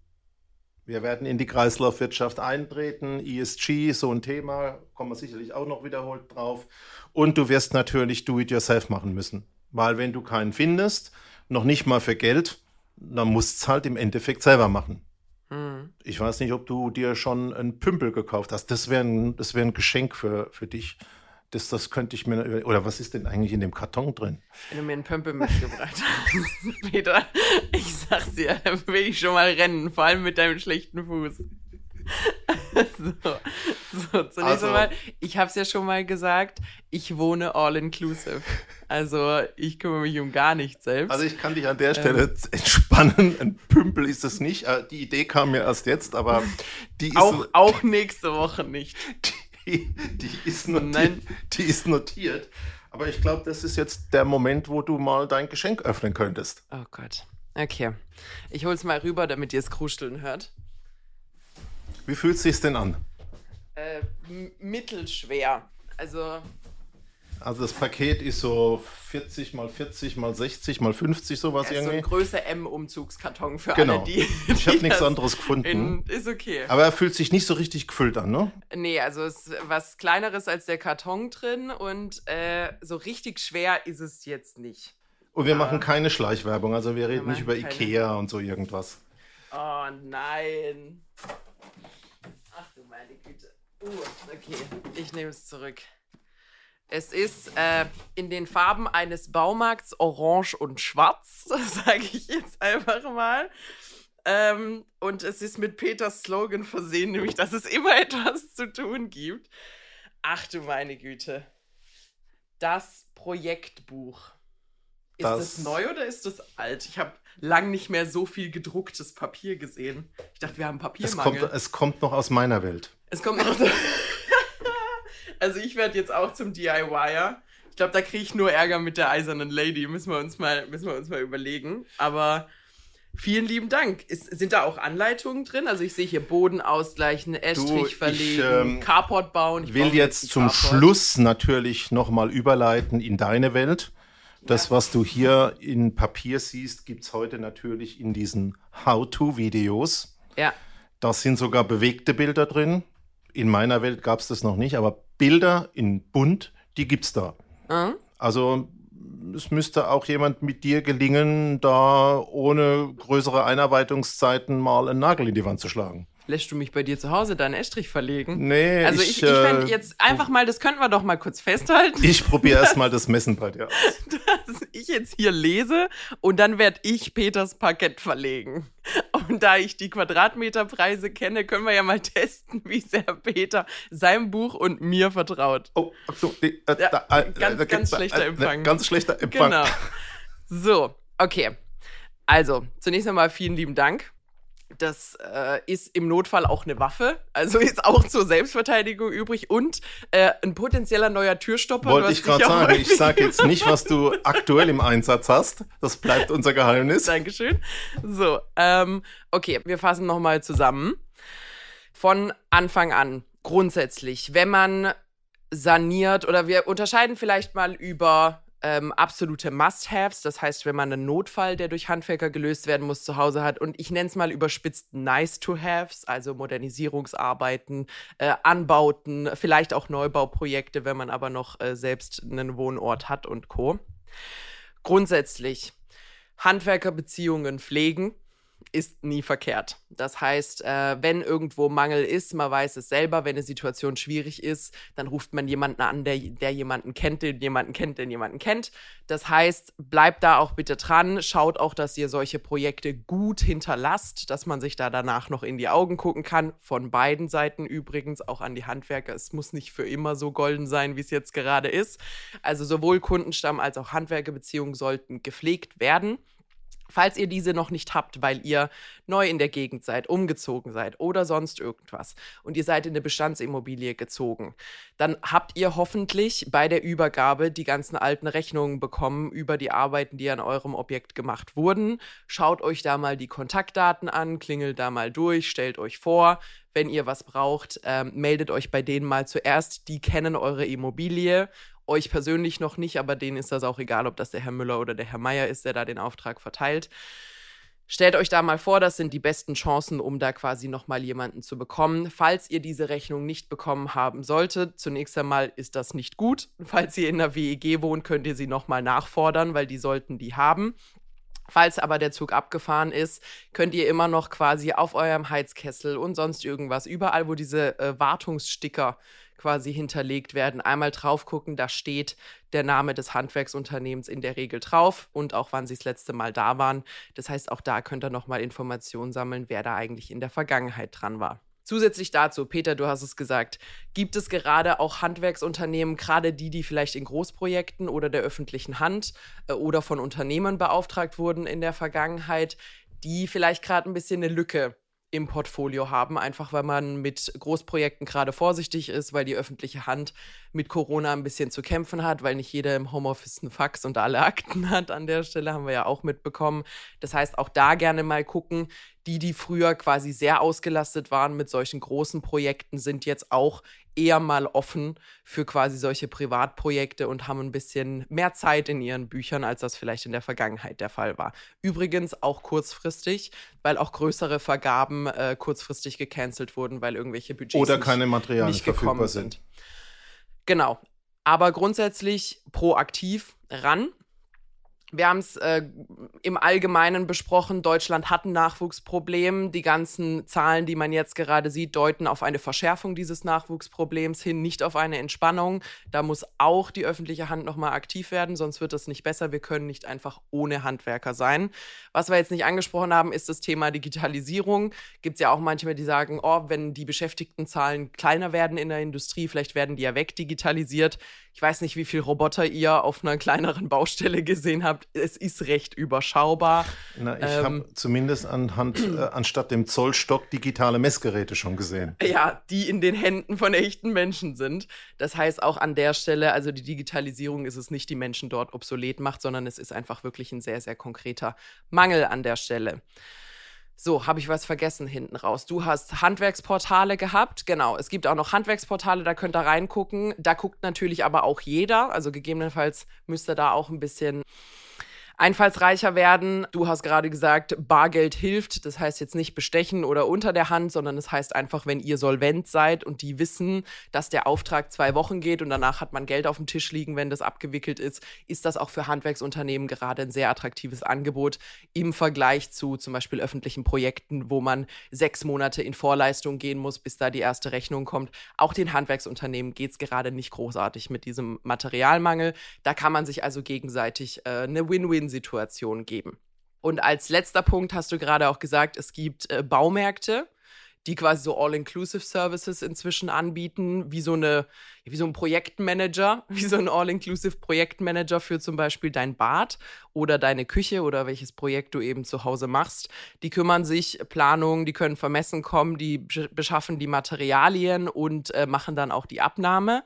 Wir werden in die Kreislaufwirtschaft eintreten. ESG, so ein Thema, kommen wir sicherlich auch noch wiederholt drauf. Und du wirst natürlich Do-it-yourself machen müssen. Weil wenn du keinen findest, noch nicht mal für Geld, dann musst es halt im Endeffekt selber machen. Hm. Ich weiß nicht, ob du dir schon einen Pümpel gekauft hast. Das wäre ein, wär ein Geschenk für, für dich. Das, das könnte ich mir. Oder was ist denn eigentlich in dem Karton drin? Wenn du mir einen Pömpel mitgebracht hast, Peter, ich sag's dir, dann will ich schon mal rennen, vor allem mit deinem schlechten Fuß. so, so, zunächst also, einmal, ich habe es ja schon mal gesagt, ich wohne all inclusive. Also ich kümmere mich um gar nichts selbst. Also ich kann dich an der Stelle ähm, entspannen. Ein Pümpel ist es nicht. Äh, die Idee kam mir erst jetzt, aber die ist auch, auch nächste Woche nicht. Die, die, ist notiert, die ist notiert. Aber ich glaube, das ist jetzt der Moment, wo du mal dein Geschenk öffnen könntest. Oh Gott. Okay. Ich hol's mal rüber, damit ihr es kruscheln hört. Wie fühlt es sich denn an? Äh, mittelschwer. Also. Also das Paket ist so 40 mal 40 mal 60 mal 50 sowas ja, irgendwie. So ein Größe M-Umzugskarton für genau. alle, die. Ich habe nichts anderes gefunden. In, ist okay. Aber er fühlt sich nicht so richtig gefüllt an, ne? Nee, also es ist was kleineres als der Karton drin und äh, so richtig schwer ist es jetzt nicht. Und wir machen keine Schleichwerbung, also wir reden wir nicht über keine... Ikea und so irgendwas. Oh nein. Meine Güte. Uh, okay, ich nehme es zurück. Es ist äh, in den Farben eines Baumarkts orange und schwarz, sage ich jetzt einfach mal. Ähm, und es ist mit Peters Slogan versehen, nämlich, dass es immer etwas zu tun gibt. Ach du meine Güte. Das Projektbuch. Ist das, das neu oder ist das alt? Ich habe lang nicht mehr so viel gedrucktes Papier gesehen. Ich dachte, wir haben Papiermangel. Es kommt, es kommt noch aus meiner Welt. Es kommt noch. also ich werde jetzt auch zum DIYer. Ich glaube, da kriege ich nur Ärger mit der eisernen Lady. Müssen wir uns mal, müssen wir uns mal überlegen. Aber vielen lieben Dank. Ist, sind da auch Anleitungen drin? Also ich sehe hier Boden ausgleichen, Estrich verlegen, ähm, Carport bauen. Ich will jetzt zum Carport. Schluss natürlich nochmal überleiten in deine Welt. Das, was du hier in Papier siehst, gibt es heute natürlich in diesen How-To-Videos. Ja. Da sind sogar bewegte Bilder drin. In meiner Welt gab es das noch nicht, aber Bilder in bunt, die gibt es da. Mhm. Also es müsste auch jemand mit dir gelingen, da ohne größere Einarbeitungszeiten mal einen Nagel in die Wand zu schlagen. Lässt du mich bei dir zu Hause deinen Estrich verlegen? Nee, Also ich, ich, ich fände äh, jetzt einfach mal, das könnten wir doch mal kurz festhalten, Ich probiere erstmal das Messen bei dir aus. dass ich jetzt hier lese und dann werde ich Peters Parkett verlegen. Und da ich die Quadratmeterpreise kenne, können wir ja mal testen, wie sehr Peter seinem Buch und mir vertraut. Oh, Achtung, die, äh, Ja, da, äh, ganz, da ganz schlechter äh, Empfang. Ganz schlechter Empfang. Genau. So, okay. Also, zunächst einmal vielen lieben Dank. Das äh, ist im Notfall auch eine Waffe, also ist auch zur Selbstverteidigung übrig und äh, ein potenzieller neuer Türstopper. Wollte ich gerade sagen. Ich sage jetzt nicht, was du aktuell im Einsatz hast. Das bleibt unser Geheimnis. Dankeschön. So, ähm, okay, wir fassen nochmal zusammen. Von Anfang an, grundsätzlich, wenn man saniert oder wir unterscheiden vielleicht mal über ähm, absolute Must-Haves, das heißt, wenn man einen Notfall, der durch Handwerker gelöst werden muss, zu Hause hat und ich nenne es mal überspitzt Nice-to-Haves, also Modernisierungsarbeiten, äh, Anbauten, vielleicht auch Neubauprojekte, wenn man aber noch äh, selbst einen Wohnort hat und Co. Grundsätzlich Handwerkerbeziehungen pflegen ist nie verkehrt. Das heißt, äh, wenn irgendwo Mangel ist, man weiß es selber, wenn eine Situation schwierig ist, dann ruft man jemanden an, der, der jemanden kennt, den jemanden kennt, den jemanden kennt. Das heißt, bleibt da auch bitte dran, schaut auch, dass ihr solche Projekte gut hinterlasst, dass man sich da danach noch in die Augen gucken kann. Von beiden Seiten übrigens, auch an die Handwerker. Es muss nicht für immer so golden sein, wie es jetzt gerade ist. Also sowohl Kundenstamm als auch Handwerkerbeziehungen sollten gepflegt werden. Falls ihr diese noch nicht habt, weil ihr neu in der Gegend seid, umgezogen seid oder sonst irgendwas und ihr seid in eine Bestandsimmobilie gezogen, dann habt ihr hoffentlich bei der Übergabe die ganzen alten Rechnungen bekommen über die Arbeiten, die an eurem Objekt gemacht wurden. Schaut euch da mal die Kontaktdaten an, klingelt da mal durch, stellt euch vor. Wenn ihr was braucht, ähm, meldet euch bei denen mal zuerst. Die kennen eure Immobilie euch persönlich noch nicht, aber denen ist das auch egal, ob das der Herr Müller oder der Herr Meier ist, der da den Auftrag verteilt. Stellt euch da mal vor, das sind die besten Chancen, um da quasi nochmal jemanden zu bekommen. Falls ihr diese Rechnung nicht bekommen haben solltet, zunächst einmal ist das nicht gut. Falls ihr in der WEG wohnt, könnt ihr sie nochmal nachfordern, weil die sollten die haben. Falls aber der Zug abgefahren ist, könnt ihr immer noch quasi auf eurem Heizkessel und sonst irgendwas, überall, wo diese äh, Wartungssticker quasi hinterlegt werden, einmal drauf gucken, da steht der Name des Handwerksunternehmens in der Regel drauf und auch wann sie das letzte Mal da waren. Das heißt, auch da könnt ihr nochmal Informationen sammeln, wer da eigentlich in der Vergangenheit dran war. Zusätzlich dazu, Peter, du hast es gesagt, gibt es gerade auch Handwerksunternehmen, gerade die, die vielleicht in Großprojekten oder der öffentlichen Hand äh, oder von Unternehmen beauftragt wurden in der Vergangenheit, die vielleicht gerade ein bisschen eine Lücke im Portfolio haben, einfach weil man mit Großprojekten gerade vorsichtig ist, weil die öffentliche Hand mit Corona ein bisschen zu kämpfen hat, weil nicht jeder im Homeoffice einen Fax und alle Akten hat an der Stelle, haben wir ja auch mitbekommen. Das heißt, auch da gerne mal gucken, die, die früher quasi sehr ausgelastet waren mit solchen großen Projekten, sind jetzt auch eher mal offen für quasi solche Privatprojekte und haben ein bisschen mehr Zeit in ihren Büchern, als das vielleicht in der Vergangenheit der Fall war. Übrigens auch kurzfristig, weil auch größere Vergaben äh, kurzfristig gecancelt wurden, weil irgendwelche Budgets Oder keine Materialien nicht gekommen verfügbar sind. sind. Genau. Aber grundsätzlich proaktiv ran. Wir haben es äh, im Allgemeinen besprochen. Deutschland hat ein Nachwuchsproblem. Die ganzen Zahlen, die man jetzt gerade sieht, deuten auf eine Verschärfung dieses Nachwuchsproblems hin, nicht auf eine Entspannung. Da muss auch die öffentliche Hand nochmal aktiv werden, sonst wird es nicht besser. Wir können nicht einfach ohne Handwerker sein. Was wir jetzt nicht angesprochen haben, ist das Thema Digitalisierung. Gibt es ja auch manchmal, die sagen, oh, wenn die Beschäftigtenzahlen kleiner werden in der Industrie, vielleicht werden die ja wegdigitalisiert. Ich weiß nicht, wie viele Roboter ihr auf einer kleineren Baustelle gesehen habt. Es ist recht überschaubar. Na, ich Ähm, habe zumindest anhand, äh, anstatt dem Zollstock digitale Messgeräte schon gesehen. Ja, die in den Händen von echten Menschen sind. Das heißt auch an der Stelle, also die Digitalisierung ist es nicht, die Menschen dort obsolet macht, sondern es ist einfach wirklich ein sehr, sehr konkreter Mangel an der Stelle. So, habe ich was vergessen hinten raus. Du hast Handwerksportale gehabt. Genau, es gibt auch noch Handwerksportale, da könnt ihr reingucken. Da guckt natürlich aber auch jeder. Also gegebenenfalls müsst ihr da auch ein bisschen einfallsreicher werden. Du hast gerade gesagt, Bargeld hilft. Das heißt jetzt nicht bestechen oder unter der Hand, sondern es das heißt einfach, wenn ihr solvent seid und die wissen, dass der Auftrag zwei Wochen geht und danach hat man Geld auf dem Tisch liegen, wenn das abgewickelt ist, ist das auch für Handwerksunternehmen gerade ein sehr attraktives Angebot im Vergleich zu zum Beispiel öffentlichen Projekten, wo man sechs Monate in Vorleistung gehen muss, bis da die erste Rechnung kommt. Auch den Handwerksunternehmen geht es gerade nicht großartig mit diesem Materialmangel. Da kann man sich also gegenseitig äh, eine Win-Win-Situation geben. Und als letzter Punkt hast du gerade auch gesagt, es gibt äh, Baumärkte, die quasi so All-Inclusive-Services inzwischen anbieten, wie so eine, wie so ein Projektmanager, wie so ein All-Inclusive-Projektmanager für zum Beispiel dein Bad oder deine Küche oder welches Projekt du eben zu Hause machst. Die kümmern sich Planungen, die können vermessen kommen, die beschaffen die Materialien und äh, machen dann auch die Abnahme.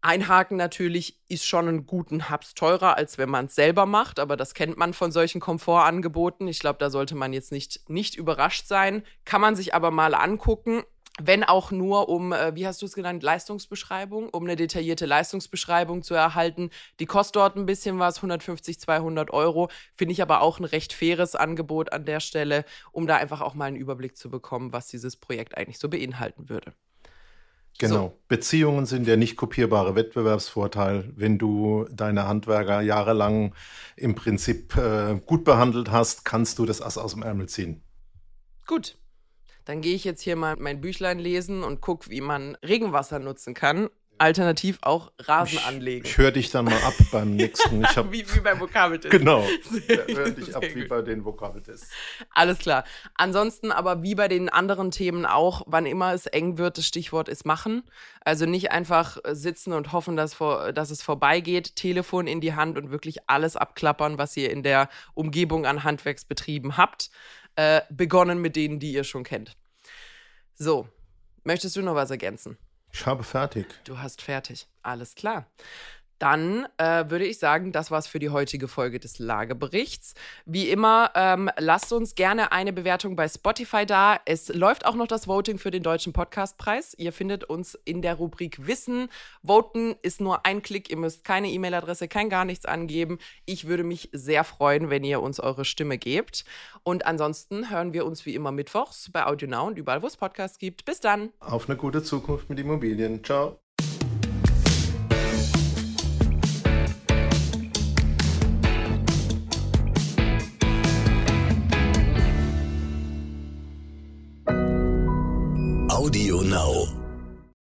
Einhaken natürlich ist schon einen guten Hubs teurer, als wenn man es selber macht, aber das kennt man von solchen Komfortangeboten. Ich glaube, da sollte man jetzt nicht, nicht überrascht sein. Kann man sich aber mal angucken, wenn auch nur um, äh, wie hast du es genannt, Leistungsbeschreibung, um eine detaillierte Leistungsbeschreibung zu erhalten. Die kostet dort ein bisschen was, 150, 200 Euro. Finde ich aber auch ein recht faires Angebot an der Stelle, um da einfach auch mal einen Überblick zu bekommen, was dieses Projekt eigentlich so beinhalten würde. Genau. So. Beziehungen sind der nicht kopierbare Wettbewerbsvorteil. Wenn du deine Handwerker jahrelang im Prinzip äh, gut behandelt hast, kannst du das Ass aus dem Ärmel ziehen. Gut. Dann gehe ich jetzt hier mal mein Büchlein lesen und gucke, wie man Regenwasser nutzen kann alternativ auch Rasen ich, anlegen. Ich höre dich dann mal ab beim nächsten. Ich hab, wie, wie beim Vokabeltest. Genau. Höre dich ab wie bei den Vokabeltests. Alles klar. Ansonsten aber wie bei den anderen Themen auch, wann immer es eng wird, das Stichwort ist machen. Also nicht einfach sitzen und hoffen, dass, vor, dass es vorbeigeht. Telefon in die Hand und wirklich alles abklappern, was ihr in der Umgebung an Handwerksbetrieben habt. Äh, begonnen mit denen, die ihr schon kennt. So, möchtest du noch was ergänzen? Ich habe fertig. Du hast fertig. Alles klar. Dann äh, würde ich sagen, das war's für die heutige Folge des Lageberichts. Wie immer, ähm, lasst uns gerne eine Bewertung bei Spotify da. Es läuft auch noch das Voting für den Deutschen Podcastpreis. Ihr findet uns in der Rubrik Wissen. Voten ist nur ein Klick. Ihr müsst keine E-Mail-Adresse, kein gar nichts angeben. Ich würde mich sehr freuen, wenn ihr uns eure Stimme gebt. Und ansonsten hören wir uns wie immer mittwochs bei Audio Now und überall, wo es Podcasts gibt. Bis dann. Auf eine gute Zukunft mit Immobilien. Ciao.